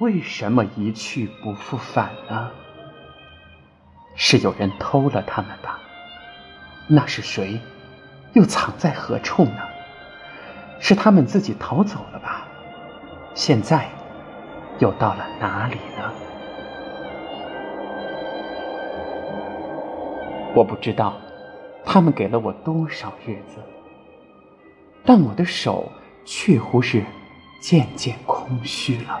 为什么一去不复返呢？是有人偷了他们吧？那是谁？又藏在何处呢？是他们自己逃走了吧？现在又到了哪里呢？我不知道，他们给了我多少日子，但我的手却乎是渐渐空虚了，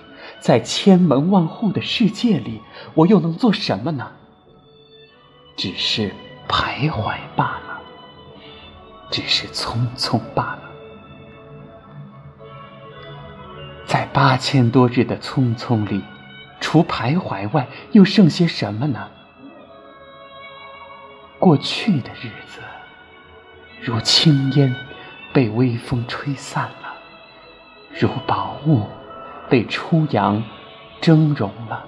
在千门万户的世界里，我又能做什么呢？只是徘徊罢了，只是匆匆罢了。在八千多日的匆匆里，除徘徊外，又剩些什么呢？过去的日子，如轻烟，被微风吹散了；如宝物。被初阳蒸融了，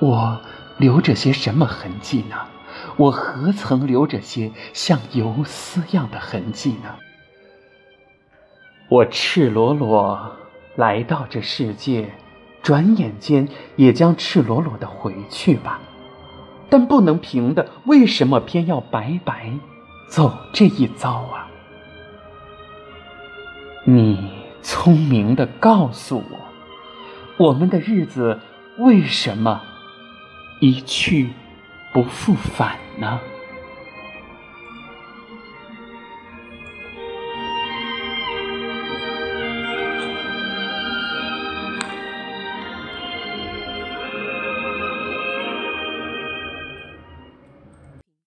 我留着些什么痕迹呢？我何曾留着些像游丝样的痕迹呢？我赤裸裸来到这世界，转眼间也将赤裸裸的回去吧。但不能平的，为什么偏要白白走这一遭啊？你。聪明的告诉我，我们的日子为什么一去不复返呢？